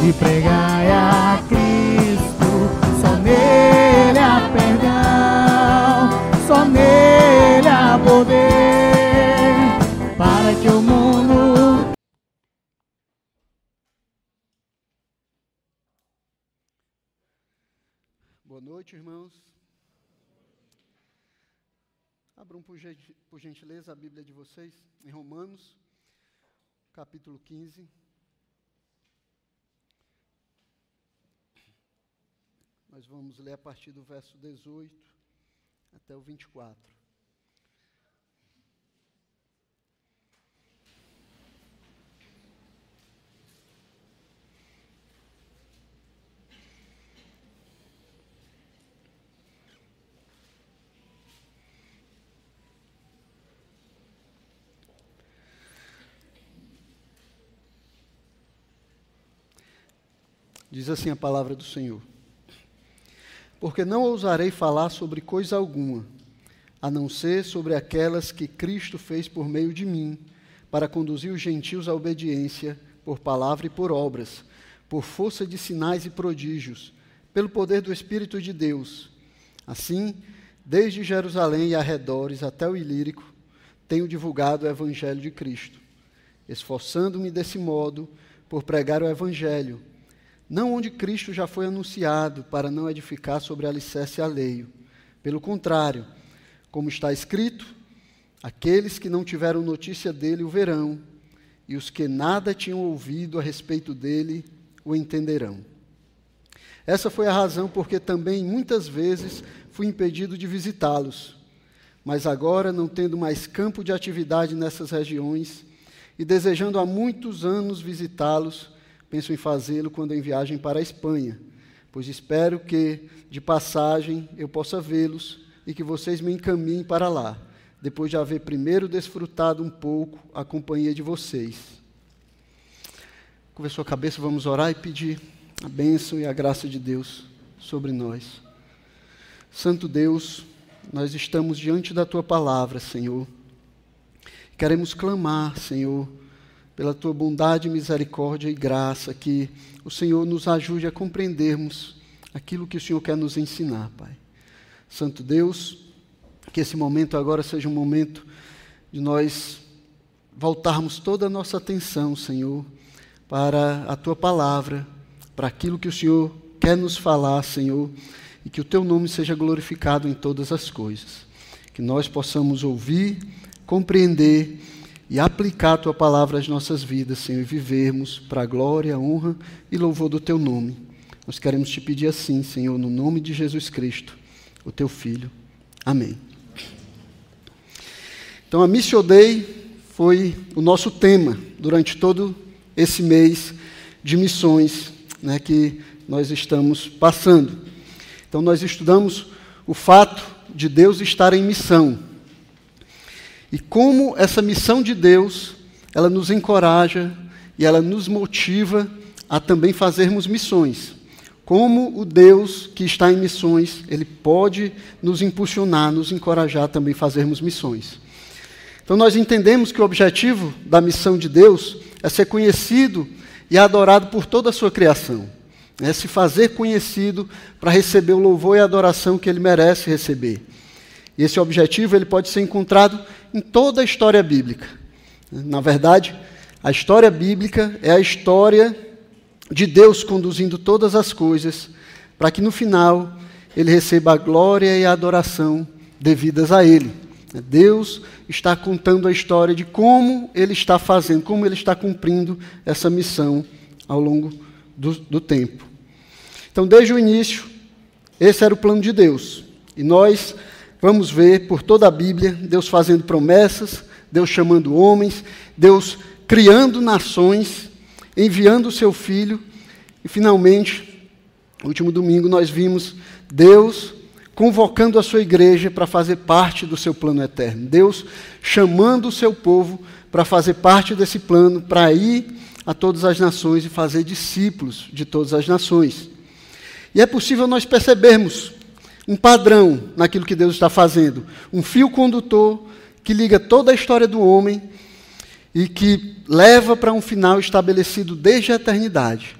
e pregai a Cristo. Só nele há perdão, só nele há poder para que o mundo. Boa noite, irmãos. Abram por gentileza a Bíblia de vocês em Romanos, capítulo 15. Nós vamos ler a partir do verso 18 até o 24. Diz assim a palavra do Senhor porque não ousarei falar sobre coisa alguma, a não ser sobre aquelas que Cristo fez por meio de mim, para conduzir os gentios à obediência, por palavra e por obras, por força de sinais e prodígios, pelo poder do Espírito de Deus. Assim, desde Jerusalém e arredores até o Ilírico, tenho divulgado o Evangelho de Cristo, esforçando-me desse modo por pregar o Evangelho não onde Cristo já foi anunciado, para não edificar sobre alicerce alheio. Pelo contrário, como está escrito, aqueles que não tiveram notícia dele o verão, e os que nada tinham ouvido a respeito dele o entenderão. Essa foi a razão porque também muitas vezes fui impedido de visitá-los. Mas agora, não tendo mais campo de atividade nessas regiões e desejando há muitos anos visitá-los, penso em fazê-lo quando em viagem para a Espanha, pois espero que, de passagem, eu possa vê-los e que vocês me encaminhem para lá, depois de haver primeiro desfrutado um pouco a companhia de vocês. Curva sua cabeça, vamos orar e pedir a bênção e a graça de Deus sobre nós. Santo Deus, nós estamos diante da tua palavra, Senhor. Queremos clamar, Senhor, pela tua bondade, misericórdia e graça, que o Senhor nos ajude a compreendermos aquilo que o Senhor quer nos ensinar, Pai. Santo Deus, que esse momento agora seja um momento de nós voltarmos toda a nossa atenção, Senhor, para a tua palavra, para aquilo que o Senhor quer nos falar, Senhor, e que o teu nome seja glorificado em todas as coisas. Que nós possamos ouvir, compreender e aplicar a tua palavra às nossas vidas, Senhor, e vivermos para a glória, honra e louvor do teu nome. Nós queremos te pedir assim, Senhor, no nome de Jesus Cristo, o teu filho. Amém. Então, a Missio Day foi o nosso tema durante todo esse mês de missões né, que nós estamos passando. Então, nós estudamos o fato de Deus estar em missão. E como essa missão de Deus, ela nos encoraja e ela nos motiva a também fazermos missões. Como o Deus que está em missões, ele pode nos impulsionar, nos encorajar também a fazermos missões. Então nós entendemos que o objetivo da missão de Deus é ser conhecido e adorado por toda a sua criação. É se fazer conhecido para receber o louvor e a adoração que ele merece receber. Esse objetivo ele pode ser encontrado em toda a história bíblica. Na verdade, a história bíblica é a história de Deus conduzindo todas as coisas para que no final ele receba a glória e a adoração devidas a ele. Deus está contando a história de como ele está fazendo, como ele está cumprindo essa missão ao longo do, do tempo. Então, desde o início, esse era o plano de Deus. E nós Vamos ver por toda a Bíblia Deus fazendo promessas, Deus chamando homens, Deus criando nações, enviando o seu filho e finalmente, no último domingo nós vimos Deus convocando a sua igreja para fazer parte do seu plano eterno. Deus chamando o seu povo para fazer parte desse plano, para ir a todas as nações e fazer discípulos de todas as nações. E é possível nós percebermos um padrão naquilo que Deus está fazendo, um fio condutor que liga toda a história do homem e que leva para um final estabelecido desde a eternidade.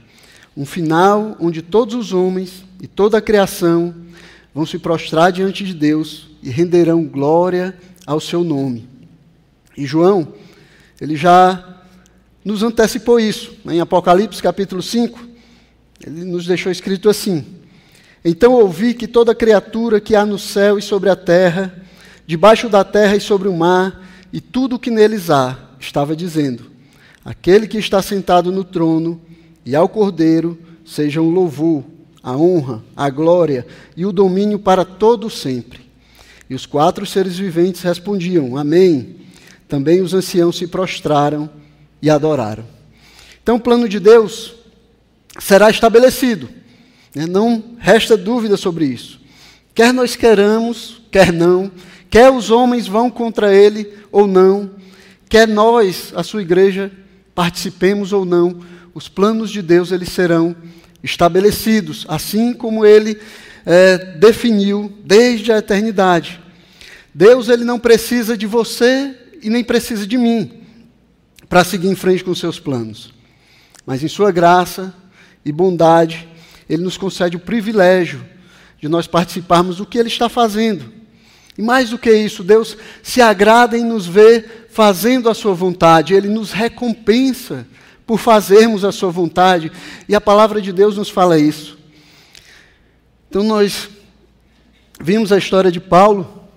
Um final onde todos os homens e toda a criação vão se prostrar diante de Deus e renderão glória ao seu nome. E João, ele já nos antecipou isso. Em Apocalipse capítulo 5, ele nos deixou escrito assim: Então ouvi que toda criatura que há no céu e sobre a terra, debaixo da terra e sobre o mar, e tudo o que neles há, estava dizendo: Aquele que está sentado no trono e ao Cordeiro sejam o louvor, a honra, a glória e o domínio para todo sempre. E os quatro seres viventes respondiam: Amém. Também os anciãos se prostraram e adoraram. Então, o plano de Deus será estabelecido. Né? Não resta dúvida sobre isso. Quer nós queramos, quer não, quer os homens vão contra ele ou não, quer nós, a sua igreja, participemos ou não, os planos de Deus eles serão estabelecidos, assim como ele é, definiu desde a eternidade. Deus ele não precisa de você e nem precisa de mim para seguir em frente com seus planos. Mas em sua graça e bondade, ele nos concede o privilégio de nós participarmos do que ele está fazendo. E mais do que isso, Deus se agrada em nos ver fazendo a sua vontade, ele nos recompensa por fazermos a sua vontade, e a palavra de Deus nos fala isso. Então nós vimos a história de Paulo,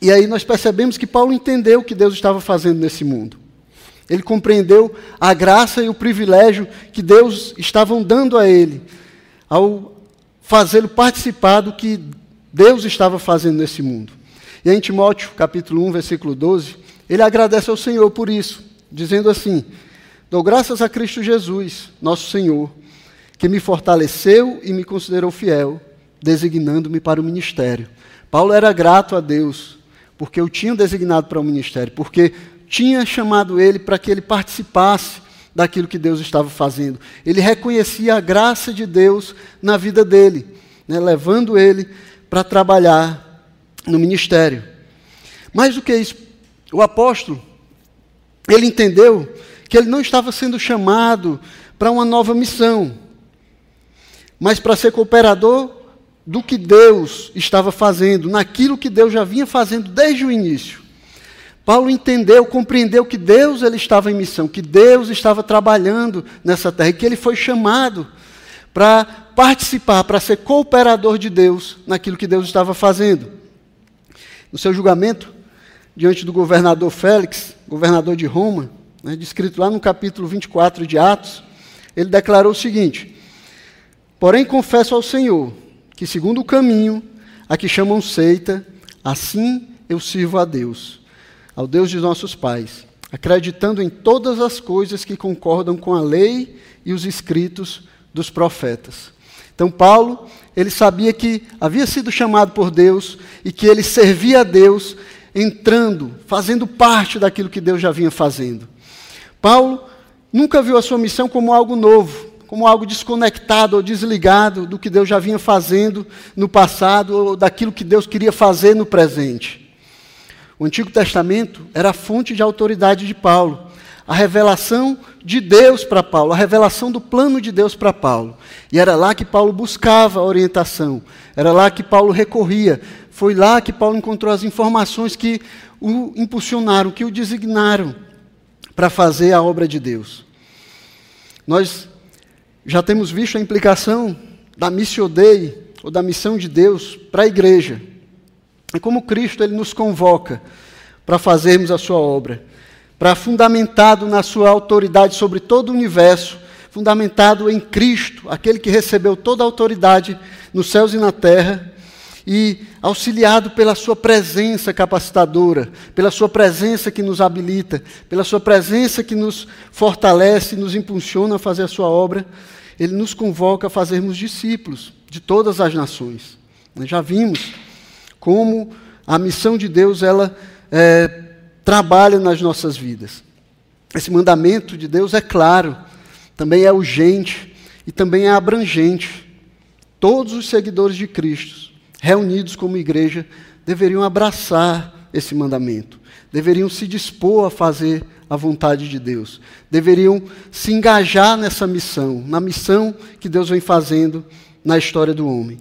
e aí nós percebemos que Paulo entendeu o que Deus estava fazendo nesse mundo. Ele compreendeu a graça e o privilégio que Deus estavam dando a ele, ao fazê-lo participar do que Deus estava fazendo nesse mundo. E em Timóteo, capítulo 1, versículo 12, ele agradece ao Senhor por isso, dizendo assim: Dou graças a Cristo Jesus, nosso Senhor, que me fortaleceu e me considerou fiel, designando-me para o ministério. Paulo era grato a Deus, porque o tinha designado para o ministério, porque tinha chamado ele para que ele participasse daquilo que Deus estava fazendo. Ele reconhecia a graça de Deus na vida dele, né, levando ele para trabalhar no ministério. Mais do que isso, o apóstolo, ele entendeu que ele não estava sendo chamado para uma nova missão, mas para ser cooperador do que Deus estava fazendo, naquilo que Deus já vinha fazendo desde o início. Paulo entendeu, compreendeu que Deus ele estava em missão, que Deus estava trabalhando nessa terra e que ele foi chamado para participar, para ser cooperador de Deus naquilo que Deus estava fazendo. No seu julgamento, diante do governador Félix, governador de Roma, né, descrito lá no capítulo 24 de Atos, ele declarou o seguinte: Porém, confesso ao Senhor que, segundo o caminho a que chamam seita, assim eu sirvo a Deus ao Deus de nossos pais, acreditando em todas as coisas que concordam com a lei e os escritos dos profetas. Então, Paulo, ele sabia que havia sido chamado por Deus e que ele servia a Deus entrando, fazendo parte daquilo que Deus já vinha fazendo. Paulo nunca viu a sua missão como algo novo, como algo desconectado ou desligado do que Deus já vinha fazendo no passado ou daquilo que Deus queria fazer no presente. O Antigo Testamento era a fonte de autoridade de Paulo, a revelação de Deus para Paulo, a revelação do plano de Deus para Paulo. E era lá que Paulo buscava orientação, era lá que Paulo recorria, foi lá que Paulo encontrou as informações que o impulsionaram, que o designaram para fazer a obra de Deus. Nós já temos visto a implicação da missio Dei, ou da missão de Deus para a igreja. É como Cristo ele nos convoca para fazermos a sua obra, para fundamentado na sua autoridade sobre todo o universo, fundamentado em Cristo, aquele que recebeu toda a autoridade nos céus e na terra, e auxiliado pela sua presença capacitadora, pela sua presença que nos habilita, pela sua presença que nos fortalece, nos impulsiona a fazer a sua obra, ele nos convoca a fazermos discípulos de todas as nações. Nós já vimos como a missão de Deus ela é, trabalha nas nossas vidas. Esse mandamento de Deus é claro, também é urgente e também é abrangente. Todos os seguidores de Cristo, reunidos como igreja, deveriam abraçar esse mandamento, deveriam se dispor a fazer a vontade de Deus. Deveriam se engajar nessa missão, na missão que Deus vem fazendo na história do homem.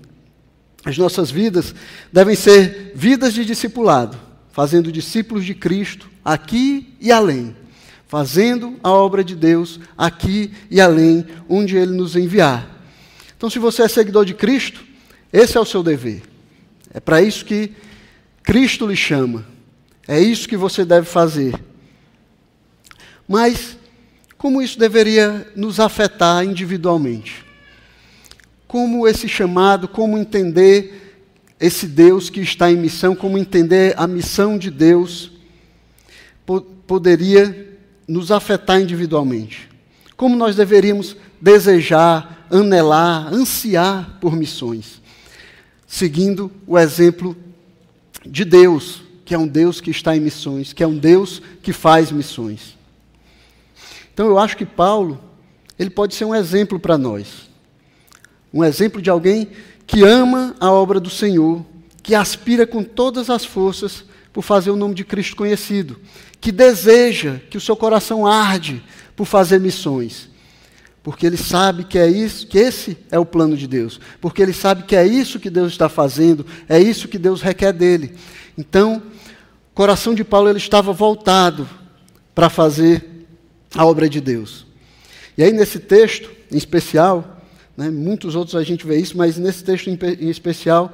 As nossas vidas devem ser vidas de discipulado, fazendo discípulos de Cristo aqui e além, fazendo a obra de Deus aqui e além, onde Ele nos enviar. Então, se você é seguidor de Cristo, esse é o seu dever. É para isso que Cristo lhe chama. É isso que você deve fazer. Mas, como isso deveria nos afetar individualmente? Como esse chamado, como entender esse Deus que está em missão, como entender a missão de Deus, po poderia nos afetar individualmente? Como nós deveríamos desejar, anelar, ansiar por missões? Seguindo o exemplo de Deus, que é um Deus que está em missões, que é um Deus que faz missões. Então eu acho que Paulo, ele pode ser um exemplo para nós. Um exemplo de alguém que ama a obra do Senhor, que aspira com todas as forças por fazer o nome de Cristo conhecido, que deseja, que o seu coração arde por fazer missões. Porque ele sabe que é isso, que esse é o plano de Deus. Porque ele sabe que é isso que Deus está fazendo, é isso que Deus requer dele. Então, o coração de Paulo ele estava voltado para fazer a obra de Deus. E aí nesse texto, em especial, né, muitos outros a gente vê isso, mas nesse texto em, especial,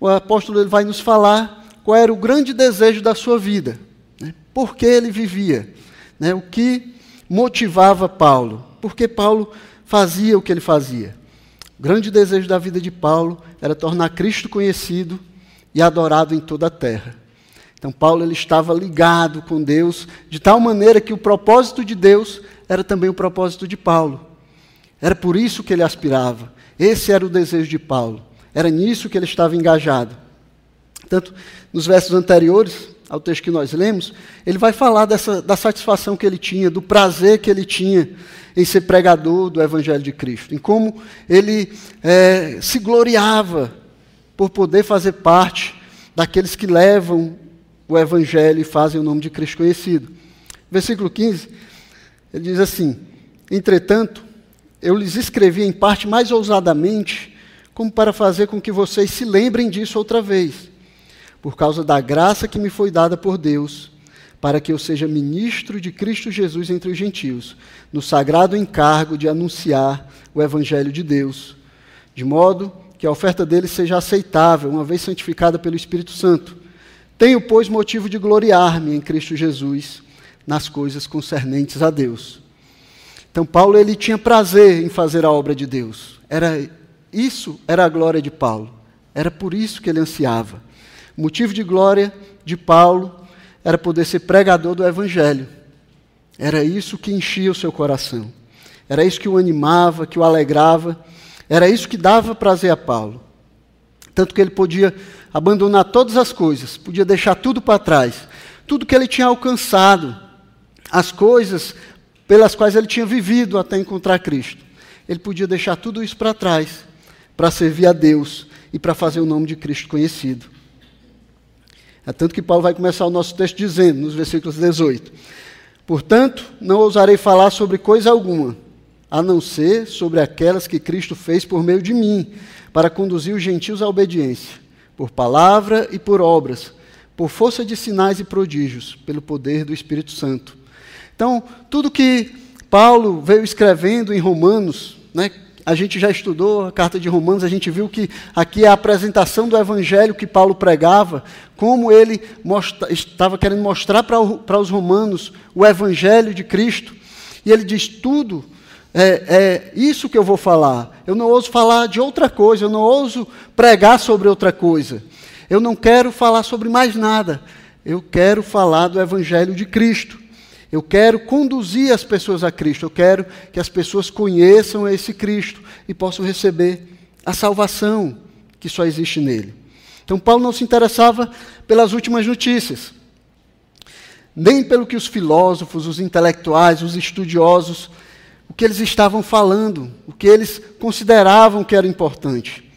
o apóstolo ele vai nos falar qual era o grande desejo da sua vida, né, por que ele vivia, né, o que motivava Paulo porque Paulo fazia o que ele fazia. O grande desejo da vida de Paulo era tornar Cristo conhecido e adorado em toda a terra. Então Paulo ele estava ligado com Deus de tal maneira que o propósito de Deus era também o propósito de Paulo. Era por isso que ele aspirava. Esse era o desejo de Paulo. Era nisso que ele estava engajado. Tanto nos versos anteriores ao texto que nós lemos, ele vai falar dessa, da satisfação que ele tinha, do prazer que ele tinha em ser pregador do Evangelho de Cristo, em como ele é, se gloriava por poder fazer parte daqueles que levam o Evangelho e fazem o nome de Cristo conhecido. Versículo 15, ele diz assim: Entretanto, eu lhes escrevi em parte mais ousadamente, como para fazer com que vocês se lembrem disso outra vez, por causa da graça que me foi dada por Deus para que eu seja ministro de Cristo Jesus entre os gentios, no sagrado encargo de anunciar o Evangelho de Deus, de modo que a oferta dele seja aceitável, uma vez santificada pelo Espírito Santo. Tenho, pois, motivo de gloriar-me em Cristo Jesus nas coisas concernentes a Deus. Então, Paulo ele tinha prazer em fazer a obra de Deus. Era isso era a glória de Paulo. Era por isso que ele ansiava. O motivo de glória de Paulo era poder ser pregador do Evangelho. Era isso que enchia o seu coração. Era isso que o animava, que o alegrava. Era isso que dava prazer a Paulo. Tanto que ele podia abandonar todas as coisas, podia deixar tudo para trás. Tudo que ele tinha alcançado, as coisas pelas quais ele tinha vivido até encontrar Cristo. Ele podia deixar tudo isso para trás, para servir a Deus e para fazer o nome de Cristo conhecido. É tanto que Paulo vai começar o nosso texto dizendo, nos versículos 18: Portanto, não ousarei falar sobre coisa alguma, a não ser sobre aquelas que Cristo fez por meio de mim, para conduzir os gentios à obediência, por palavra e por obras, por força de sinais e prodígios, pelo poder do Espírito Santo. Então, tudo que Paulo veio escrevendo em Romanos, né, a gente já estudou a carta de Romanos, a gente viu que aqui é a apresentação do evangelho que Paulo pregava, como ele mostra, estava querendo mostrar para os romanos o evangelho de Cristo. E ele diz: tudo é, é, isso que eu vou falar. Eu não ouso falar de outra coisa, eu não ouso pregar sobre outra coisa. Eu não quero falar sobre mais nada. Eu quero falar do evangelho de Cristo. Eu quero conduzir as pessoas a Cristo. Eu quero que as pessoas conheçam esse Cristo e possam receber a salvação que só existe nele. Então, Paulo não se interessava pelas últimas notícias, nem pelo que os filósofos, os intelectuais, os estudiosos, o que eles estavam falando, o que eles consideravam que era importante.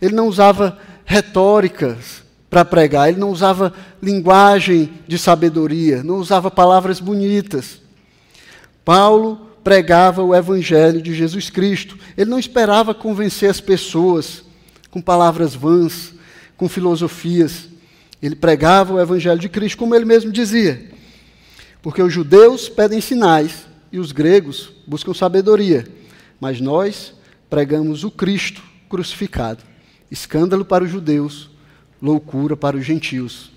Ele não usava retóricas para pregar, ele não usava linguagem de sabedoria, não usava palavras bonitas. Paulo pregava o evangelho de Jesus Cristo. Ele não esperava convencer as pessoas com palavras vãs, com filosofias. Ele pregava o evangelho de Cristo, como ele mesmo dizia. Porque os judeus pedem sinais e os gregos buscam sabedoria, mas nós pregamos o Cristo crucificado. Escândalo para os judeus, loucura para os gentios.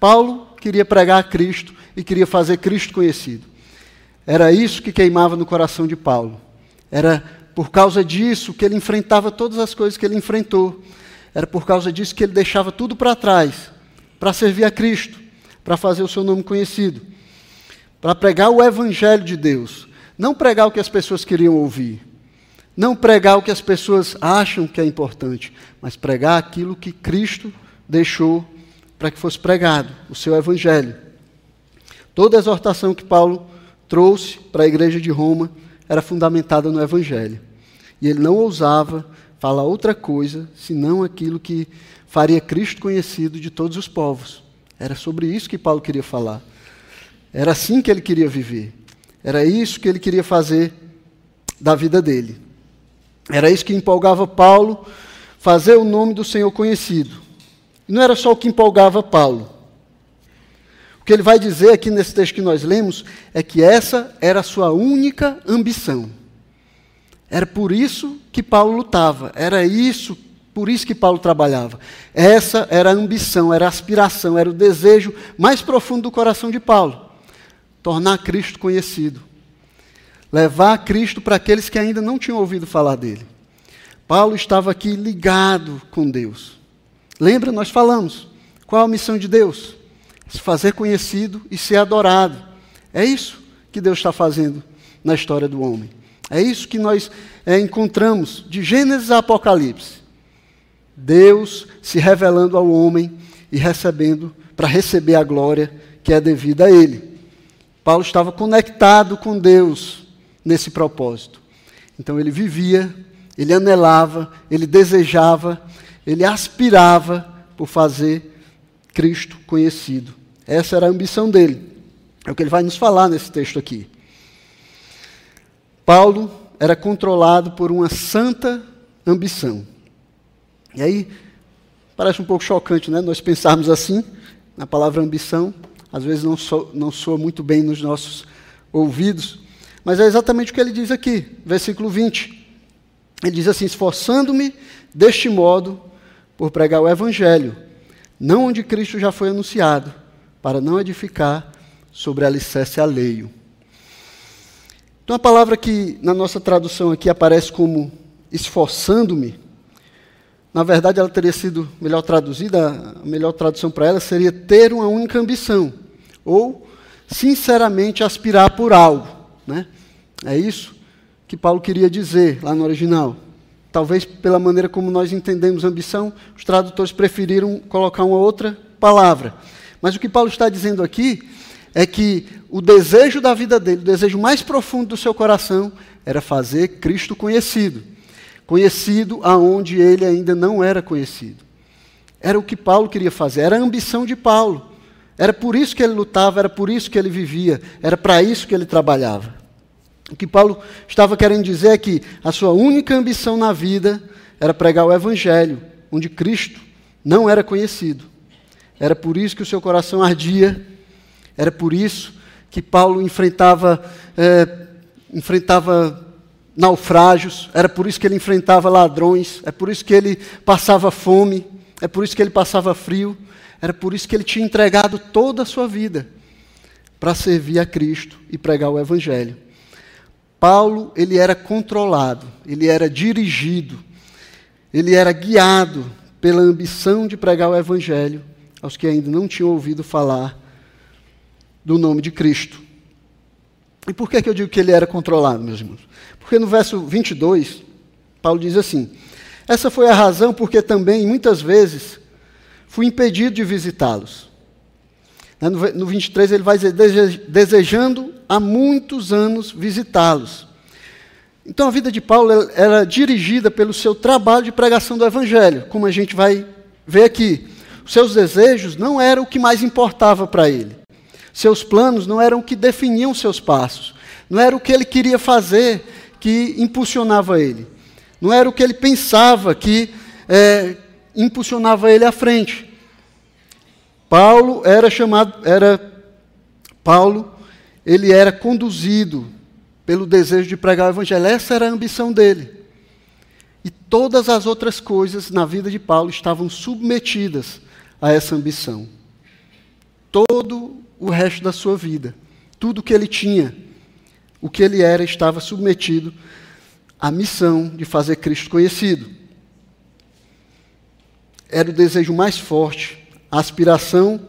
Paulo queria pregar a Cristo e queria fazer Cristo conhecido. Era isso que queimava no coração de Paulo. Era por causa disso que ele enfrentava todas as coisas que ele enfrentou. Era por causa disso que ele deixava tudo para trás para servir a Cristo, para fazer o seu nome conhecido, para pregar o Evangelho de Deus. Não pregar o que as pessoas queriam ouvir, não pregar o que as pessoas acham que é importante, mas pregar aquilo que Cristo deixou para que fosse pregado, o seu Evangelho. Toda a exortação que Paulo trouxe para a igreja de Roma era fundamentada no Evangelho. E ele não ousava falar outra coisa senão aquilo que faria Cristo conhecido de todos os povos. Era sobre isso que Paulo queria falar. Era assim que ele queria viver. Era isso que ele queria fazer da vida dele. Era isso que empolgava Paulo, fazer o nome do Senhor conhecido. E não era só o que empolgava Paulo. O que ele vai dizer aqui nesse texto que nós lemos é que essa era a sua única ambição. Era por isso que Paulo lutava, era isso, por isso que Paulo trabalhava. Essa era a ambição, era a aspiração, era o desejo mais profundo do coração de Paulo: tornar Cristo conhecido. Levar Cristo para aqueles que ainda não tinham ouvido falar dele. Paulo estava aqui ligado com Deus. Lembra, nós falamos. Qual a missão de Deus? se fazer conhecido e ser adorado. É isso que Deus está fazendo na história do homem. É isso que nós é, encontramos de Gênesis a Apocalipse. Deus se revelando ao homem e recebendo, para receber a glória que é devida a ele. Paulo estava conectado com Deus nesse propósito. Então ele vivia, ele anelava, ele desejava, ele aspirava por fazer Cristo conhecido. Essa era a ambição dele. É o que ele vai nos falar nesse texto aqui. Paulo era controlado por uma santa ambição. E aí, parece um pouco chocante, né? Nós pensarmos assim, na palavra ambição, às vezes não, so, não soa muito bem nos nossos ouvidos, mas é exatamente o que ele diz aqui, versículo 20. Ele diz assim: esforçando-me deste modo por pregar o Evangelho, não onde Cristo já foi anunciado, para não edificar sobre alicerce alheio. Então, a palavra que na nossa tradução aqui aparece como esforçando-me, na verdade ela teria sido melhor traduzida, a melhor tradução para ela seria ter uma única ambição, ou sinceramente aspirar por algo. Né? É isso que Paulo queria dizer lá no original. Talvez pela maneira como nós entendemos ambição, os tradutores preferiram colocar uma outra palavra. Mas o que Paulo está dizendo aqui é que o desejo da vida dele, o desejo mais profundo do seu coração, era fazer Cristo conhecido. Conhecido aonde ele ainda não era conhecido. Era o que Paulo queria fazer, era a ambição de Paulo. Era por isso que ele lutava, era por isso que ele vivia, era para isso que ele trabalhava. O que Paulo estava querendo dizer é que a sua única ambição na vida era pregar o Evangelho, onde Cristo não era conhecido. Era por isso que o seu coração ardia, era por isso que Paulo enfrentava, é, enfrentava naufrágios, era por isso que ele enfrentava ladrões, é por isso que ele passava fome, é por isso que ele passava frio, era por isso que ele tinha entregado toda a sua vida para servir a Cristo e pregar o Evangelho. Paulo, ele era controlado, ele era dirigido, ele era guiado pela ambição de pregar o Evangelho aos que ainda não tinham ouvido falar do nome de Cristo. E por que, que eu digo que ele era controlado, meus irmãos? Porque no verso 22, Paulo diz assim: Essa foi a razão porque também, muitas vezes, fui impedido de visitá-los. Né, no 23 ele vai dizer: desejando há muitos anos visitá-los. Então a vida de Paulo era dirigida pelo seu trabalho de pregação do Evangelho, como a gente vai ver aqui. O seus desejos não eram o que mais importava para ele. Seus planos não eram o que definiam seus passos. Não era o que ele queria fazer que impulsionava ele. Não era o que ele pensava que é, impulsionava ele à frente. Paulo era chamado, era Paulo, ele era conduzido pelo desejo de pregar o evangelho. Essa era a ambição dele. E todas as outras coisas na vida de Paulo estavam submetidas a essa ambição. Todo o resto da sua vida, tudo que ele tinha, o que ele era, estava submetido à missão de fazer Cristo conhecido. Era o desejo mais forte, a aspiração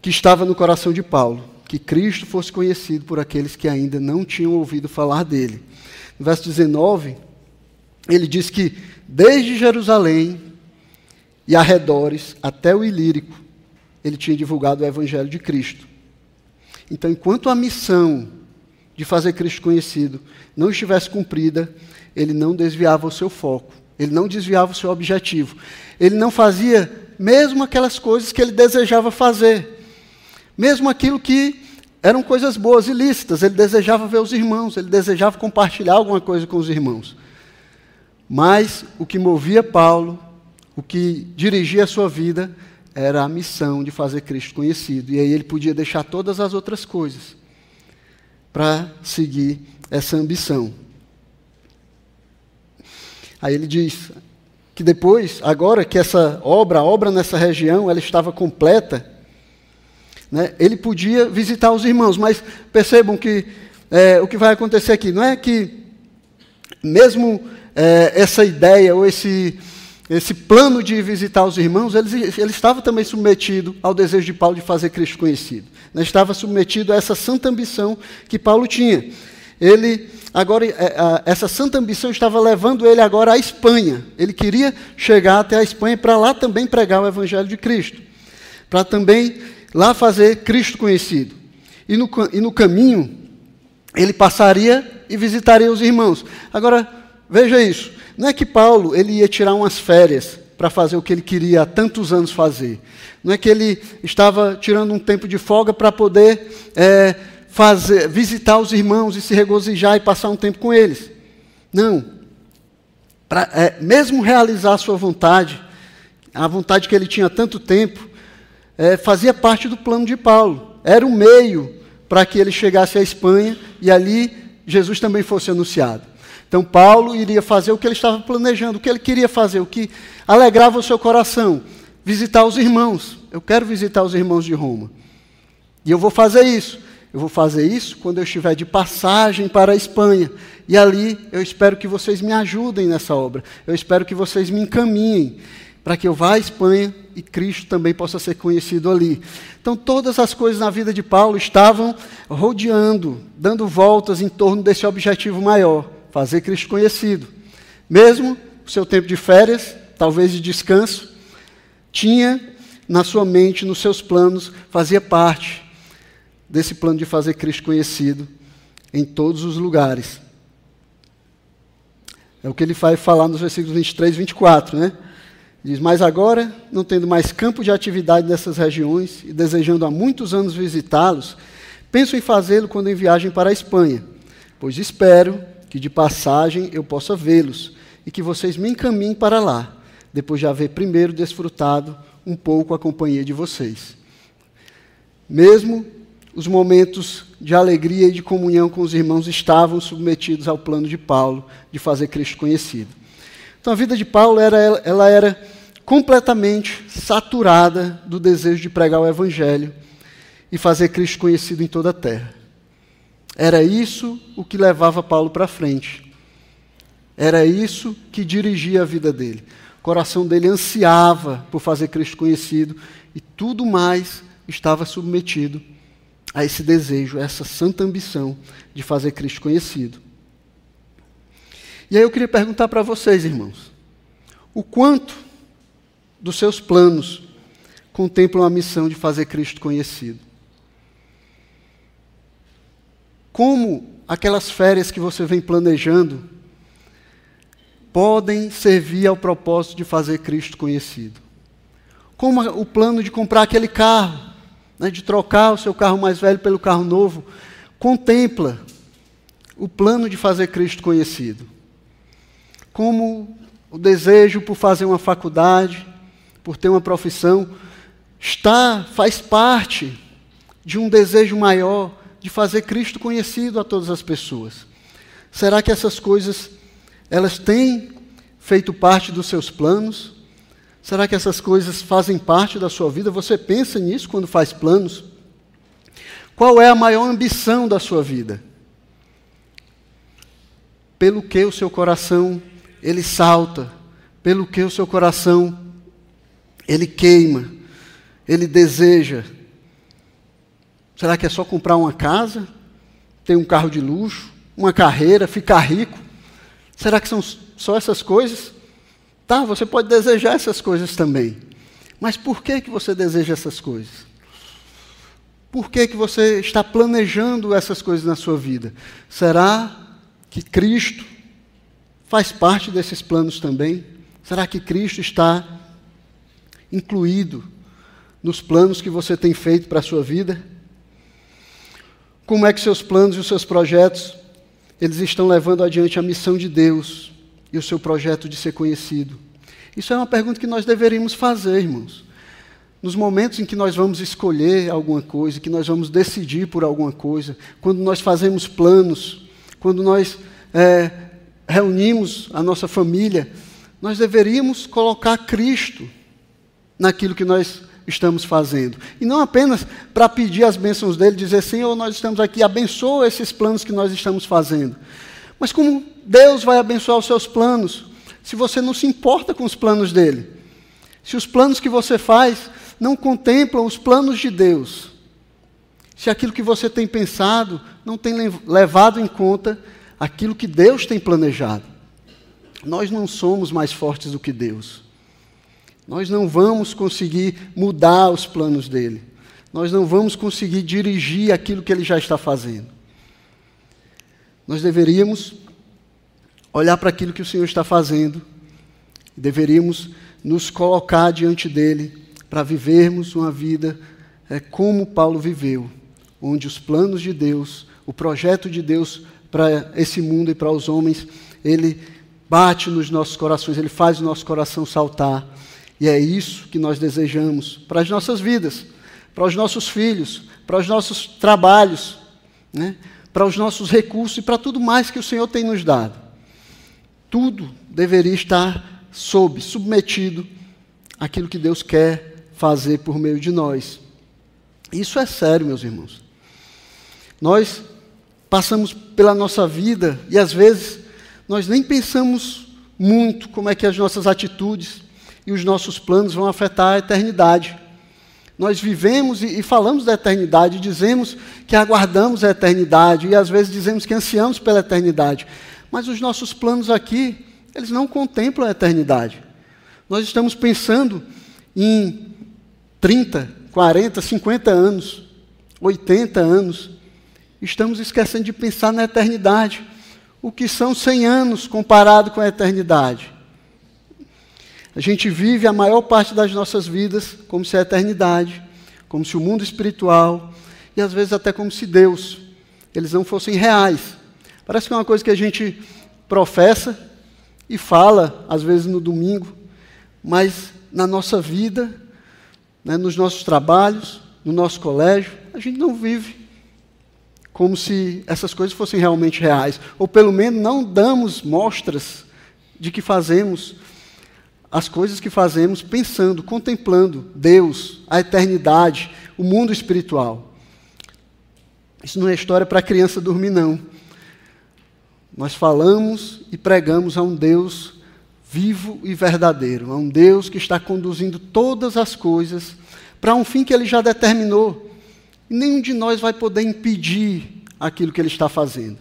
que estava no coração de Paulo, que Cristo fosse conhecido por aqueles que ainda não tinham ouvido falar dele. No verso 19, ele diz que desde Jerusalém e arredores até o Ilírico, ele tinha divulgado o evangelho de Cristo. Então, enquanto a missão de fazer Cristo conhecido não estivesse cumprida, ele não desviava o seu foco, ele não desviava o seu objetivo. Ele não fazia mesmo aquelas coisas que ele desejava fazer, mesmo aquilo que eram coisas boas e lícitas, ele desejava ver os irmãos, ele desejava compartilhar alguma coisa com os irmãos. Mas o que movia Paulo o que dirigia a sua vida era a missão de fazer Cristo conhecido. E aí ele podia deixar todas as outras coisas para seguir essa ambição. Aí ele diz que depois, agora que essa obra, a obra nessa região, ela estava completa, né, ele podia visitar os irmãos. Mas percebam que é, o que vai acontecer aqui não é que mesmo é, essa ideia ou esse esse plano de visitar os irmãos, ele, ele estava também submetido ao desejo de Paulo de fazer Cristo conhecido. Ele estava submetido a essa santa ambição que Paulo tinha. Ele, agora, é, essa santa ambição estava levando ele agora à Espanha. Ele queria chegar até a Espanha para lá também pregar o Evangelho de Cristo. Para também lá fazer Cristo conhecido. E no, e no caminho, ele passaria e visitaria os irmãos. Agora, veja isso. Não é que Paulo ele ia tirar umas férias para fazer o que ele queria há tantos anos fazer. Não é que ele estava tirando um tempo de folga para poder é, fazer, visitar os irmãos e se regozijar e passar um tempo com eles. Não. Pra, é, mesmo realizar a sua vontade, a vontade que ele tinha há tanto tempo, é, fazia parte do plano de Paulo. Era um meio para que ele chegasse à Espanha e ali Jesus também fosse anunciado. Então, Paulo iria fazer o que ele estava planejando, o que ele queria fazer, o que alegrava o seu coração: visitar os irmãos. Eu quero visitar os irmãos de Roma. E eu vou fazer isso. Eu vou fazer isso quando eu estiver de passagem para a Espanha. E ali eu espero que vocês me ajudem nessa obra. Eu espero que vocês me encaminhem para que eu vá à Espanha e Cristo também possa ser conhecido ali. Então, todas as coisas na vida de Paulo estavam rodeando, dando voltas em torno desse objetivo maior fazer Cristo conhecido. Mesmo o seu tempo de férias, talvez de descanso, tinha na sua mente, nos seus planos, fazia parte desse plano de fazer Cristo conhecido em todos os lugares. É o que ele vai falar nos versículos 23 e 24, né? Diz: Mas agora, não tendo mais campo de atividade nessas regiões e desejando há muitos anos visitá-los, penso em fazê-lo quando em viagem para a Espanha, pois espero que de passagem eu possa vê-los e que vocês me encaminhem para lá, depois de haver primeiro desfrutado um pouco a companhia de vocês. Mesmo os momentos de alegria e de comunhão com os irmãos estavam submetidos ao plano de Paulo de fazer Cristo conhecido. Então a vida de Paulo era, ela era completamente saturada do desejo de pregar o Evangelho e fazer Cristo conhecido em toda a terra. Era isso o que levava Paulo para frente. Era isso que dirigia a vida dele. O coração dele ansiava por fazer Cristo conhecido e tudo mais estava submetido a esse desejo, a essa santa ambição de fazer Cristo conhecido. E aí eu queria perguntar para vocês, irmãos, o quanto dos seus planos contemplam a missão de fazer Cristo conhecido? como aquelas férias que você vem planejando podem servir ao propósito de fazer Cristo conhecido. como o plano de comprar aquele carro, né, de trocar o seu carro mais velho pelo carro novo. Contempla o plano de fazer Cristo conhecido. Como o desejo por fazer uma faculdade, por ter uma profissão, está, faz parte de um desejo maior de fazer Cristo conhecido a todas as pessoas. Será que essas coisas elas têm feito parte dos seus planos? Será que essas coisas fazem parte da sua vida? Você pensa nisso quando faz planos? Qual é a maior ambição da sua vida? Pelo que o seu coração ele salta, pelo que o seu coração ele queima, ele deseja. Será que é só comprar uma casa, ter um carro de luxo, uma carreira, ficar rico? Será que são só essas coisas? Tá, você pode desejar essas coisas também. Mas por que, que você deseja essas coisas? Por que, que você está planejando essas coisas na sua vida? Será que Cristo faz parte desses planos também? Será que Cristo está incluído nos planos que você tem feito para a sua vida? Como é que seus planos e os seus projetos eles estão levando adiante a missão de Deus e o seu projeto de ser conhecido? Isso é uma pergunta que nós deveríamos fazer, irmãos. Nos momentos em que nós vamos escolher alguma coisa, que nós vamos decidir por alguma coisa, quando nós fazemos planos, quando nós é, reunimos a nossa família, nós deveríamos colocar Cristo naquilo que nós estamos fazendo. E não apenas para pedir as bênçãos dele, dizer, Senhor, nós estamos aqui, abençoa esses planos que nós estamos fazendo. Mas como Deus vai abençoar os seus planos, se você não se importa com os planos dele? Se os planos que você faz não contemplam os planos de Deus? Se aquilo que você tem pensado não tem levado em conta aquilo que Deus tem planejado? Nós não somos mais fortes do que Deus. Nós não vamos conseguir mudar os planos dele. Nós não vamos conseguir dirigir aquilo que ele já está fazendo. Nós deveríamos olhar para aquilo que o Senhor está fazendo, deveríamos nos colocar diante dele para vivermos uma vida é, como Paulo viveu, onde os planos de Deus, o projeto de Deus para esse mundo e para os homens, ele bate nos nossos corações, ele faz o nosso coração saltar e é isso que nós desejamos para as nossas vidas, para os nossos filhos, para os nossos trabalhos, né? para os nossos recursos e para tudo mais que o Senhor tem nos dado. Tudo deveria estar sob, submetido àquilo que Deus quer fazer por meio de nós. Isso é sério, meus irmãos. Nós passamos pela nossa vida e às vezes nós nem pensamos muito como é que as nossas atitudes, e os nossos planos vão afetar a eternidade. Nós vivemos e, e falamos da eternidade, dizemos que aguardamos a eternidade e às vezes dizemos que ansiamos pela eternidade. Mas os nossos planos aqui, eles não contemplam a eternidade. Nós estamos pensando em 30, 40, 50 anos, 80 anos. Estamos esquecendo de pensar na eternidade. O que são 100 anos comparado com a eternidade? A gente vive a maior parte das nossas vidas como se a eternidade, como se o mundo espiritual, e às vezes até como se Deus, eles não fossem reais. Parece que é uma coisa que a gente professa e fala, às vezes no domingo, mas na nossa vida, né, nos nossos trabalhos, no nosso colégio, a gente não vive como se essas coisas fossem realmente reais, ou pelo menos não damos mostras de que fazemos as coisas que fazemos pensando, contemplando Deus, a eternidade, o mundo espiritual. Isso não é história para criança dormir, não. Nós falamos e pregamos a um Deus vivo e verdadeiro, a um Deus que está conduzindo todas as coisas para um fim que ele já determinou. E nenhum de nós vai poder impedir aquilo que ele está fazendo.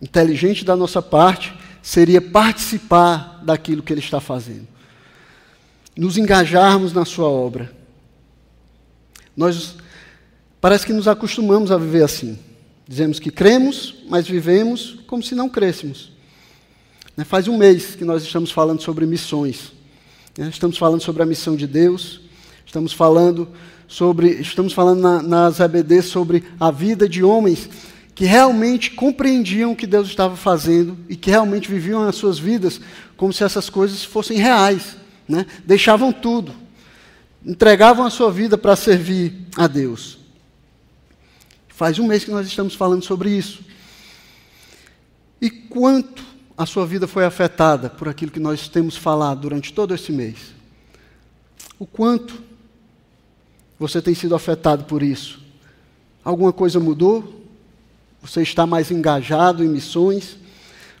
Inteligente da nossa parte seria participar daquilo que ele está fazendo. Nos engajarmos na sua obra. Nós parece que nos acostumamos a viver assim. Dizemos que cremos, mas vivemos como se não crêssemos. Né, faz um mês que nós estamos falando sobre missões. Né? Estamos falando sobre a missão de Deus, estamos falando sobre, estamos falando na, nas ABD sobre a vida de homens que realmente compreendiam o que Deus estava fazendo e que realmente viviam as suas vidas como se essas coisas fossem reais. Né? Deixavam tudo, entregavam a sua vida para servir a Deus. Faz um mês que nós estamos falando sobre isso. E quanto a sua vida foi afetada por aquilo que nós temos falado durante todo esse mês? O quanto você tem sido afetado por isso? Alguma coisa mudou? Você está mais engajado em missões?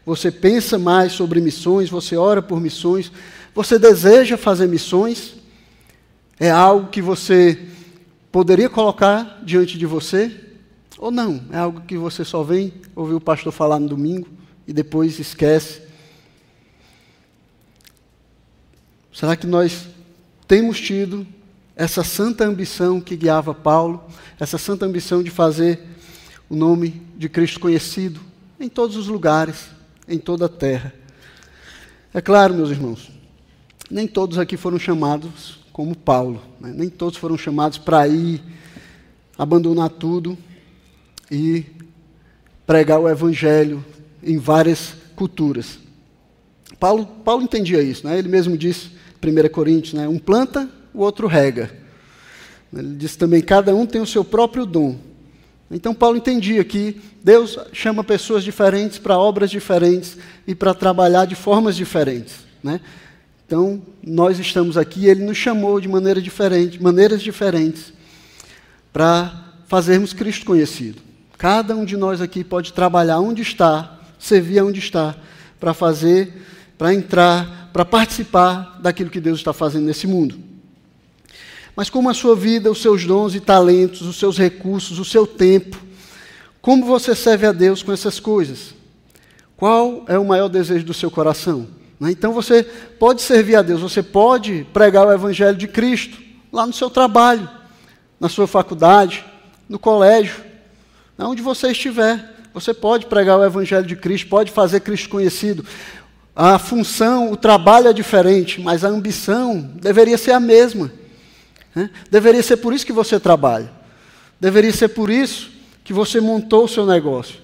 Você pensa mais sobre missões? Você ora por missões? Você deseja fazer missões? É algo que você poderia colocar diante de você? Ou não? É algo que você só vem ouvir o pastor falar no domingo e depois esquece? Será que nós temos tido essa santa ambição que guiava Paulo, essa santa ambição de fazer o nome de Cristo conhecido em todos os lugares, em toda a terra? É claro, meus irmãos, nem todos aqui foram chamados como Paulo, né? nem todos foram chamados para ir abandonar tudo e pregar o evangelho em várias culturas. Paulo, Paulo entendia isso, né? ele mesmo disse, 1 Coríntios, né? um planta, o outro rega. Ele disse também, cada um tem o seu próprio dom. Então Paulo entendia que Deus chama pessoas diferentes para obras diferentes e para trabalhar de formas diferentes. Né? Então, nós estamos aqui, ele nos chamou de maneira diferente, maneiras diferentes para fazermos Cristo conhecido. Cada um de nós aqui pode trabalhar onde está, servir onde está, para fazer, para entrar, para participar daquilo que Deus está fazendo nesse mundo. Mas como a sua vida, os seus dons e talentos, os seus recursos, o seu tempo, como você serve a Deus com essas coisas? Qual é o maior desejo do seu coração? Né? Então você pode servir a Deus, você pode pregar o Evangelho de Cristo lá no seu trabalho, na sua faculdade, no colégio, onde você estiver. Você pode pregar o Evangelho de Cristo, pode fazer Cristo conhecido. A função, o trabalho é diferente, mas a ambição deveria ser a mesma. Deveria ser por isso que você trabalha. Deveria ser por isso que você montou o seu negócio.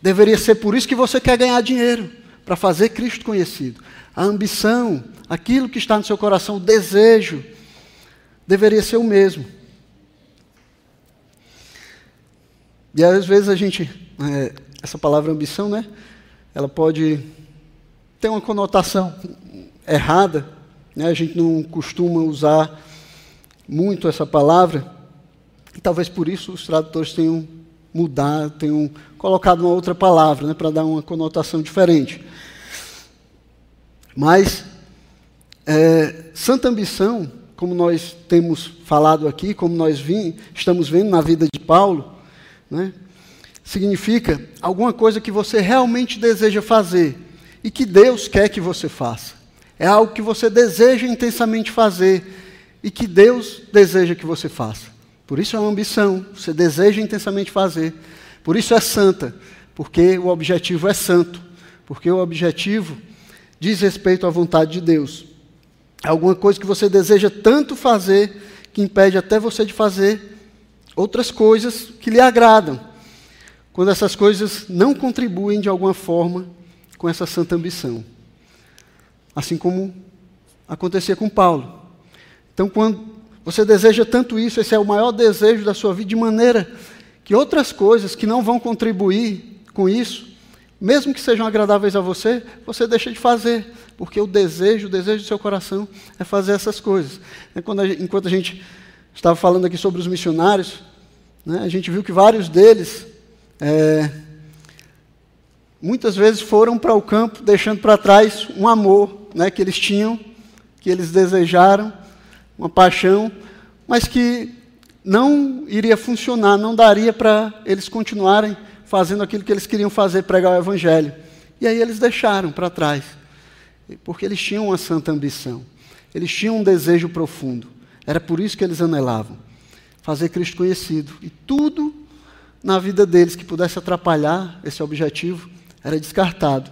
Deveria ser por isso que você quer ganhar dinheiro, para fazer Cristo conhecido. A ambição, aquilo que está no seu coração, o desejo, deveria ser o mesmo. E às vezes a gente, é, essa palavra ambição, né? Ela pode ter uma conotação errada. Né? A gente não costuma usar muito essa palavra. E talvez por isso os tradutores tenham mudado, tenham colocado uma outra palavra, né? para dar uma conotação diferente. Mas é, santa ambição, como nós temos falado aqui, como nós vim, estamos vendo na vida de Paulo, né, significa alguma coisa que você realmente deseja fazer e que Deus quer que você faça. É algo que você deseja intensamente fazer e que Deus deseja que você faça. Por isso é uma ambição, você deseja intensamente fazer. Por isso é santa, porque o objetivo é santo, porque o objetivo diz respeito à vontade de Deus. É alguma coisa que você deseja tanto fazer que impede até você de fazer outras coisas que lhe agradam, quando essas coisas não contribuem de alguma forma com essa santa ambição. Assim como acontecia com Paulo. Então, quando você deseja tanto isso, esse é o maior desejo da sua vida, de maneira que outras coisas que não vão contribuir com isso, mesmo que sejam agradáveis a você, você deixa de fazer, porque o desejo, o desejo do seu coração é fazer essas coisas. enquanto a gente estava falando aqui sobre os missionários, né, a gente viu que vários deles, é, muitas vezes foram para o campo deixando para trás um amor né, que eles tinham, que eles desejaram, uma paixão, mas que não iria funcionar, não daria para eles continuarem fazendo aquilo que eles queriam fazer, pregar o Evangelho. E aí eles deixaram para trás, porque eles tinham uma santa ambição, eles tinham um desejo profundo. Era por isso que eles anelavam fazer Cristo conhecido. E tudo na vida deles que pudesse atrapalhar esse objetivo era descartado.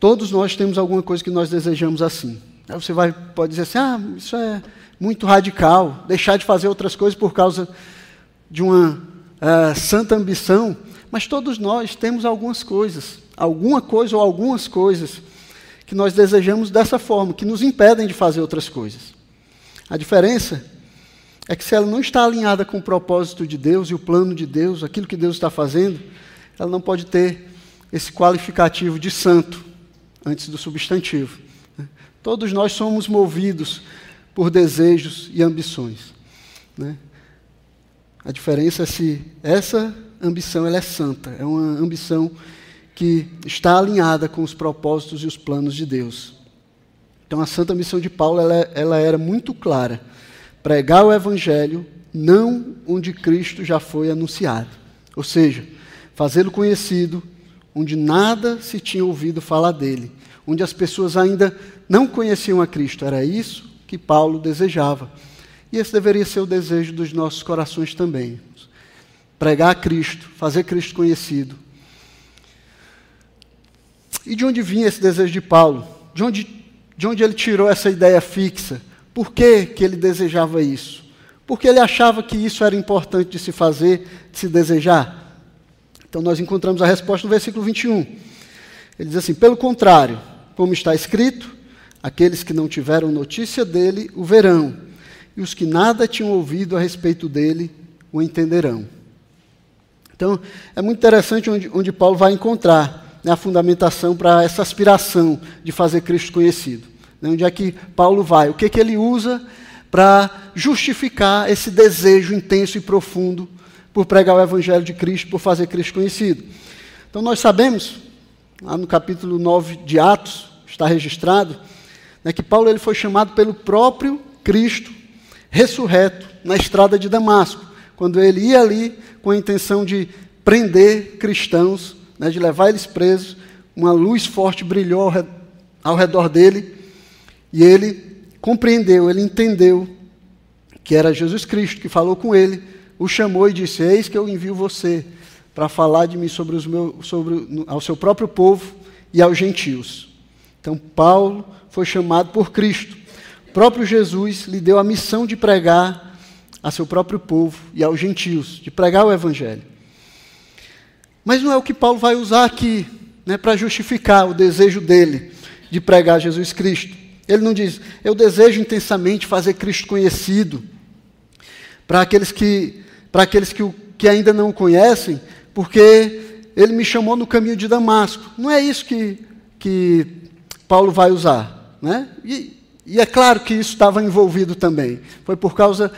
Todos nós temos alguma coisa que nós desejamos assim. Aí você vai, pode dizer assim: ah, isso é muito radical, deixar de fazer outras coisas por causa de uma uh, santa ambição. Mas todos nós temos algumas coisas, alguma coisa ou algumas coisas que nós desejamos dessa forma, que nos impedem de fazer outras coisas. A diferença é que se ela não está alinhada com o propósito de Deus e o plano de Deus, aquilo que Deus está fazendo, ela não pode ter esse qualificativo de santo antes do substantivo. Todos nós somos movidos por desejos e ambições. Né? A diferença é se essa ambição ela é santa, é uma ambição que está alinhada com os propósitos e os planos de Deus. Então a santa missão de Paulo ela, ela era muito clara: pregar o evangelho não onde Cristo já foi anunciado, ou seja, fazê-lo conhecido onde nada se tinha ouvido falar dele, onde as pessoas ainda não conheciam a Cristo. Era isso que Paulo desejava. E esse deveria ser o desejo dos nossos corações também. Pregar a Cristo, fazer Cristo conhecido. E de onde vinha esse desejo de Paulo? De onde, de onde ele tirou essa ideia fixa? Por que, que ele desejava isso? Porque ele achava que isso era importante de se fazer, de se desejar? Então nós encontramos a resposta no versículo 21. Ele diz assim: pelo contrário, como está escrito, aqueles que não tiveram notícia dele o verão, e os que nada tinham ouvido a respeito dele o entenderão. Então, é muito interessante onde, onde Paulo vai encontrar né, a fundamentação para essa aspiração de fazer Cristo conhecido. Né, onde é que Paulo vai? O que, que ele usa para justificar esse desejo intenso e profundo por pregar o Evangelho de Cristo, por fazer Cristo conhecido? Então, nós sabemos lá no capítulo 9 de Atos, está registrado, né, que Paulo ele foi chamado pelo próprio Cristo ressurreto na estrada de Damasco, quando ele ia ali com a intenção de prender cristãos, né, de levar eles presos, uma luz forte brilhou ao redor dele e ele compreendeu, ele entendeu que era Jesus Cristo que falou com ele, o chamou e disse: Eis que eu envio você para falar de mim sobre, os meus, sobre ao seu próprio povo e aos gentios. Então, Paulo foi chamado por Cristo. O próprio Jesus lhe deu a missão de pregar a seu próprio povo e aos gentios, de pregar o Evangelho. Mas não é o que Paulo vai usar aqui né, para justificar o desejo dele de pregar Jesus Cristo. Ele não diz, eu desejo intensamente fazer Cristo conhecido para aqueles que, para aqueles que, que ainda não o conhecem, porque ele me chamou no caminho de Damasco. Não é isso que, que Paulo vai usar. Né? E, e é claro que isso estava envolvido também. Foi por causa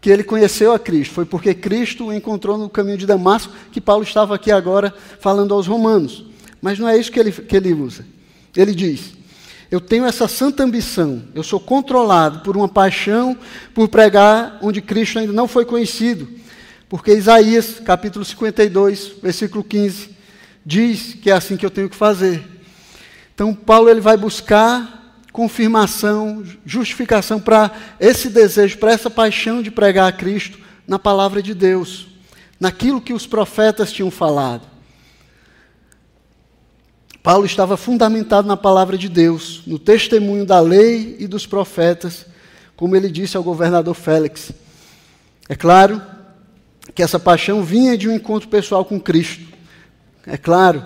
que ele conheceu a Cristo. Foi porque Cristo o encontrou no caminho de Damasco que Paulo estava aqui agora falando aos romanos. Mas não é isso que ele, que ele usa. Ele diz: Eu tenho essa santa ambição, eu sou controlado por uma paixão por pregar onde Cristo ainda não foi conhecido. Porque Isaías, capítulo 52, versículo 15, diz que é assim que eu tenho que fazer. Então, Paulo ele vai buscar confirmação, justificação para esse desejo, para essa paixão de pregar a Cristo na palavra de Deus, naquilo que os profetas tinham falado. Paulo estava fundamentado na palavra de Deus, no testemunho da lei e dos profetas, como ele disse ao governador Félix. É claro que essa paixão vinha de um encontro pessoal com Cristo. É claro,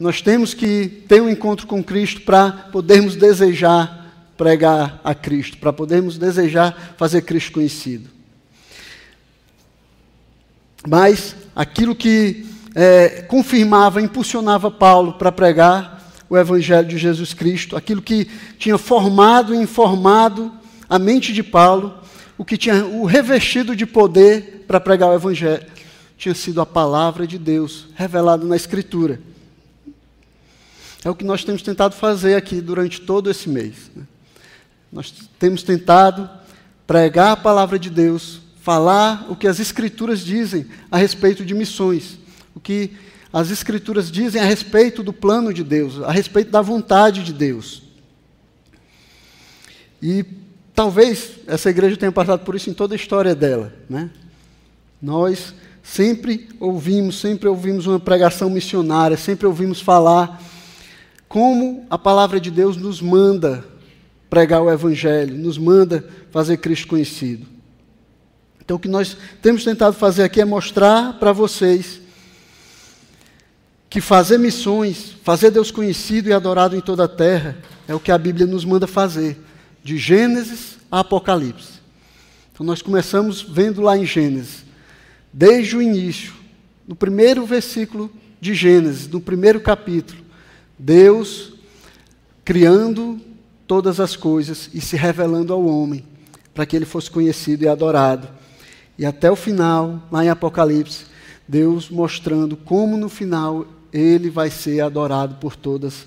nós temos que ter um encontro com Cristo para podermos desejar pregar a Cristo, para podermos desejar fazer Cristo conhecido. Mas aquilo que é, confirmava, impulsionava Paulo para pregar o Evangelho de Jesus Cristo, aquilo que tinha formado e informado a mente de Paulo, o que tinha o revestido de poder para pregar o Evangelho tinha sido a palavra de Deus revelada na Escritura. É o que nós temos tentado fazer aqui durante todo esse mês. Né? Nós temos tentado pregar a palavra de Deus, falar o que as Escrituras dizem a respeito de missões, o que as Escrituras dizem a respeito do plano de Deus, a respeito da vontade de Deus. E talvez essa igreja tenha passado por isso em toda a história dela, né? Nós sempre ouvimos, sempre ouvimos uma pregação missionária, sempre ouvimos falar como a palavra de Deus nos manda pregar o Evangelho, nos manda fazer Cristo conhecido. Então, o que nós temos tentado fazer aqui é mostrar para vocês que fazer missões, fazer Deus conhecido e adorado em toda a terra, é o que a Bíblia nos manda fazer, de Gênesis a Apocalipse. Então, nós começamos vendo lá em Gênesis, desde o início, no primeiro versículo de Gênesis, no primeiro capítulo, Deus criando todas as coisas e se revelando ao homem, para que ele fosse conhecido e adorado. E até o final, lá em Apocalipse, Deus mostrando como no final ele vai ser adorado por todas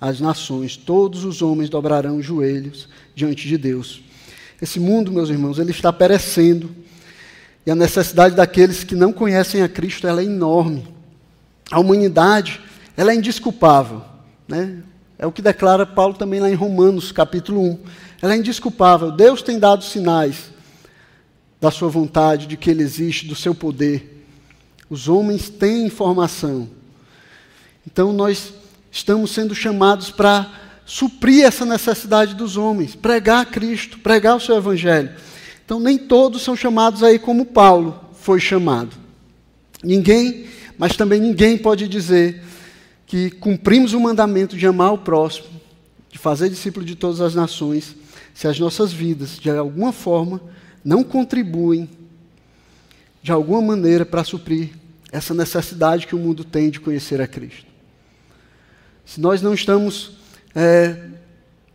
as nações. Todos os homens dobrarão os joelhos diante de Deus. Esse mundo, meus irmãos, ele está perecendo. E a necessidade daqueles que não conhecem a Cristo ela é enorme. A humanidade ela é indisculpável. Né? É o que declara Paulo também lá em Romanos, capítulo 1. Ela é indisculpável. Deus tem dado sinais da sua vontade, de que Ele existe, do seu poder. Os homens têm informação. Então nós estamos sendo chamados para suprir essa necessidade dos homens, pregar Cristo, pregar o seu Evangelho. Então nem todos são chamados aí como Paulo foi chamado. Ninguém, mas também ninguém pode dizer que cumprimos o mandamento de amar o próximo, de fazer discípulo de todas as nações, se as nossas vidas, de alguma forma, não contribuem, de alguma maneira, para suprir essa necessidade que o mundo tem de conhecer a Cristo. Se nós não estamos, é,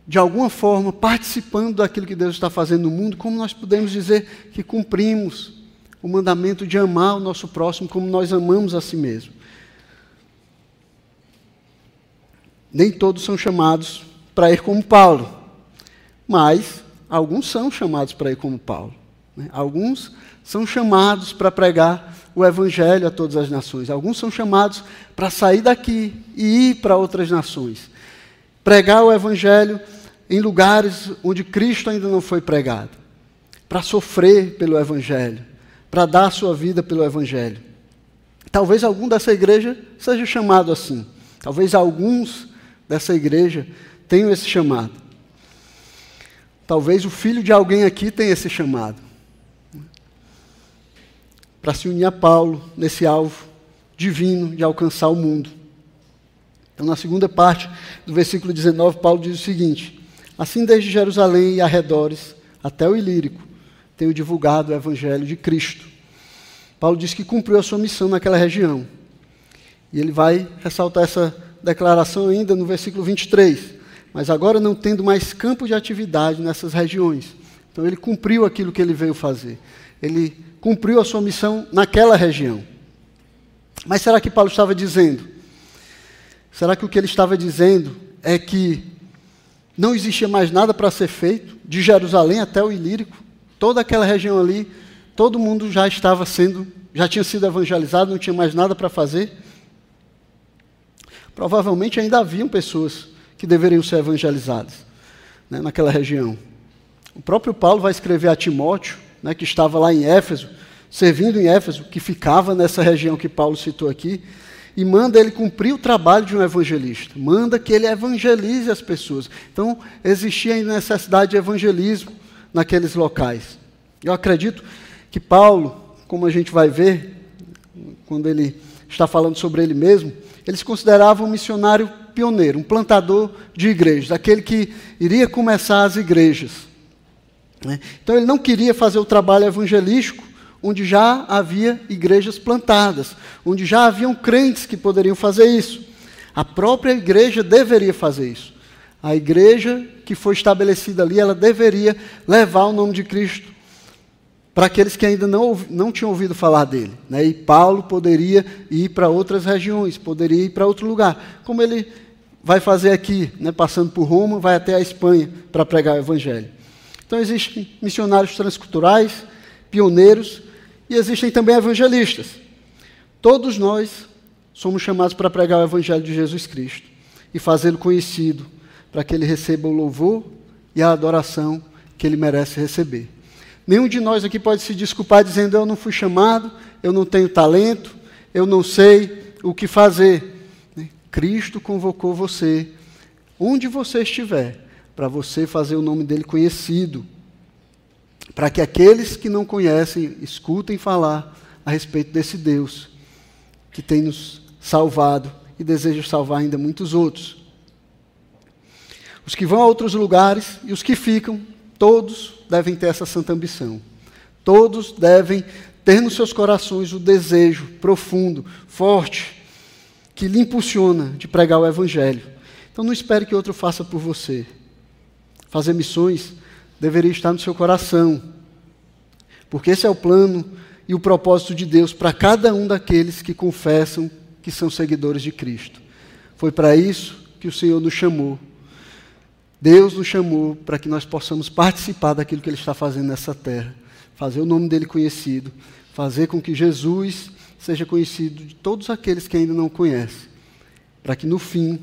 de alguma forma, participando daquilo que Deus está fazendo no mundo, como nós podemos dizer que cumprimos o mandamento de amar o nosso próximo como nós amamos a si mesmo? Nem todos são chamados para ir como Paulo, mas alguns são chamados para ir como Paulo. Né? Alguns são chamados para pregar o Evangelho a todas as nações. Alguns são chamados para sair daqui e ir para outras nações. Pregar o Evangelho em lugares onde Cristo ainda não foi pregado. Para sofrer pelo Evangelho. Para dar a sua vida pelo Evangelho. Talvez algum dessa igreja seja chamado assim. Talvez alguns dessa igreja tenham esse chamado. Talvez o filho de alguém aqui tenha esse chamado. Para se unir a Paulo nesse alvo divino de alcançar o mundo. Então, na segunda parte do versículo 19, Paulo diz o seguinte: Assim, desde Jerusalém e arredores até o Ilírico, tenho divulgado o evangelho de Cristo. Paulo diz que cumpriu a sua missão naquela região. E ele vai ressaltar essa declaração ainda no versículo 23. Mas agora não tendo mais campo de atividade nessas regiões. Então ele cumpriu aquilo que ele veio fazer. Ele cumpriu a sua missão naquela região. Mas será que Paulo estava dizendo? Será que o que ele estava dizendo é que não existia mais nada para ser feito, de Jerusalém até o Ilírico, toda aquela região ali, todo mundo já estava sendo, já tinha sido evangelizado, não tinha mais nada para fazer? Provavelmente ainda haviam pessoas que deveriam ser evangelizadas né, naquela região. O próprio Paulo vai escrever a Timóteo, né, que estava lá em Éfeso, servindo em Éfeso, que ficava nessa região que Paulo citou aqui, e manda ele cumprir o trabalho de um evangelista, manda que ele evangelize as pessoas. Então, existia ainda necessidade de evangelismo naqueles locais. Eu acredito que Paulo, como a gente vai ver, quando ele está falando sobre ele mesmo, eles consideravam um missionário pioneiro, um plantador de igrejas, aquele que iria começar as igrejas. Né? Então ele não queria fazer o trabalho evangelístico onde já havia igrejas plantadas, onde já haviam crentes que poderiam fazer isso. A própria igreja deveria fazer isso. A igreja que foi estabelecida ali, ela deveria levar o nome de Cristo para aqueles que ainda não, não tinham ouvido falar dele. Né? E Paulo poderia ir para outras regiões, poderia ir para outro lugar, como ele vai fazer aqui, né? passando por Roma, vai até a Espanha para pregar o Evangelho. Então existem missionários transculturais, pioneiros, e existem também evangelistas. Todos nós somos chamados para pregar o Evangelho de Jesus Cristo e fazê-lo conhecido, para que ele receba o louvor e a adoração que ele merece receber. Nenhum de nós aqui pode se desculpar dizendo: Eu não fui chamado, eu não tenho talento, eu não sei o que fazer. Né? Cristo convocou você onde você estiver, para você fazer o nome dele conhecido, para que aqueles que não conhecem escutem falar a respeito desse Deus que tem nos salvado e deseja salvar ainda muitos outros. Os que vão a outros lugares e os que ficam, todos devem ter essa santa ambição. Todos devem ter nos seus corações o desejo profundo, forte, que lhe impulsiona de pregar o Evangelho. Então não espere que outro faça por você. Fazer missões deveria estar no seu coração, porque esse é o plano e o propósito de Deus para cada um daqueles que confessam que são seguidores de Cristo. Foi para isso que o Senhor nos chamou. Deus nos chamou para que nós possamos participar daquilo que Ele está fazendo nessa terra, fazer o nome dele conhecido, fazer com que Jesus seja conhecido de todos aqueles que ainda não conhecem, para que no fim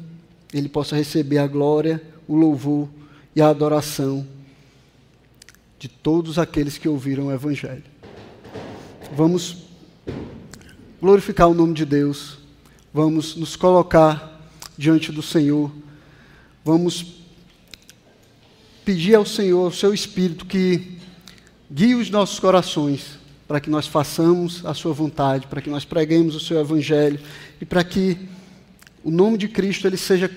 ele possa receber a glória, o louvor e a adoração de todos aqueles que ouviram o Evangelho. Vamos glorificar o nome de Deus, vamos nos colocar diante do Senhor, vamos pedir ao Senhor, ao seu Espírito, que guie os nossos corações para que nós façamos a sua vontade, para que nós preguemos o seu Evangelho e para que o nome de Cristo ele seja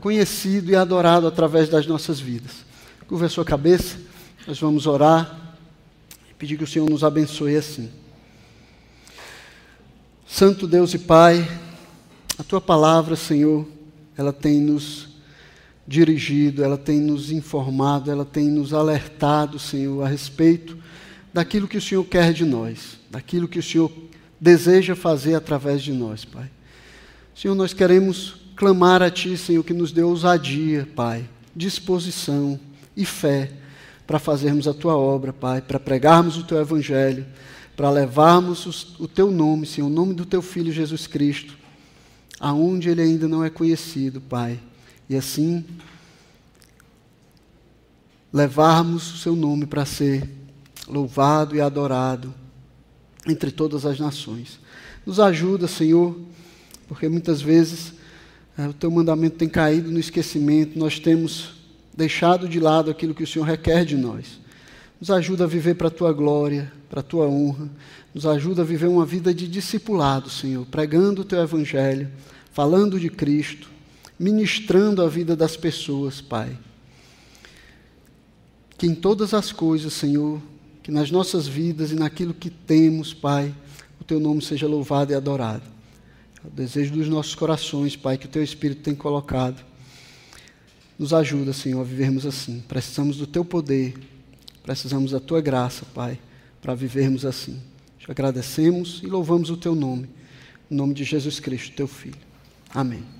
conhecido e adorado através das nossas vidas. Curva a sua cabeça, nós vamos orar e pedir que o Senhor nos abençoe assim. Santo Deus e Pai, a tua palavra, Senhor, ela tem nos dirigido, ela tem nos informado, ela tem nos alertado, Senhor, a respeito daquilo que o Senhor quer de nós, daquilo que o Senhor deseja fazer através de nós, Pai. Senhor, nós queremos clamar a Ti, Senhor, que nos dê ousadia, Pai, disposição e fé para fazermos a Tua obra, Pai, para pregarmos o Teu Evangelho, para levarmos o Teu nome, Senhor, o nome do Teu Filho Jesus Cristo, aonde Ele ainda não é conhecido, Pai e assim levarmos o seu nome para ser louvado e adorado entre todas as nações. Nos ajuda, Senhor, porque muitas vezes é, o teu mandamento tem caído no esquecimento, nós temos deixado de lado aquilo que o Senhor requer de nós. Nos ajuda a viver para a tua glória, para a tua honra. Nos ajuda a viver uma vida de discipulado, Senhor, pregando o teu evangelho, falando de Cristo, ministrando a vida das pessoas, Pai. Que em todas as coisas, Senhor, que nas nossas vidas e naquilo que temos, Pai, o Teu nome seja louvado e adorado. É o desejo dos nossos corações, Pai, que o Teu Espírito tem colocado. Nos ajuda, Senhor, a vivermos assim. Precisamos do Teu poder, precisamos da Tua graça, Pai, para vivermos assim. Te agradecemos e louvamos o Teu nome. Em nome de Jesus Cristo, Teu Filho. Amém.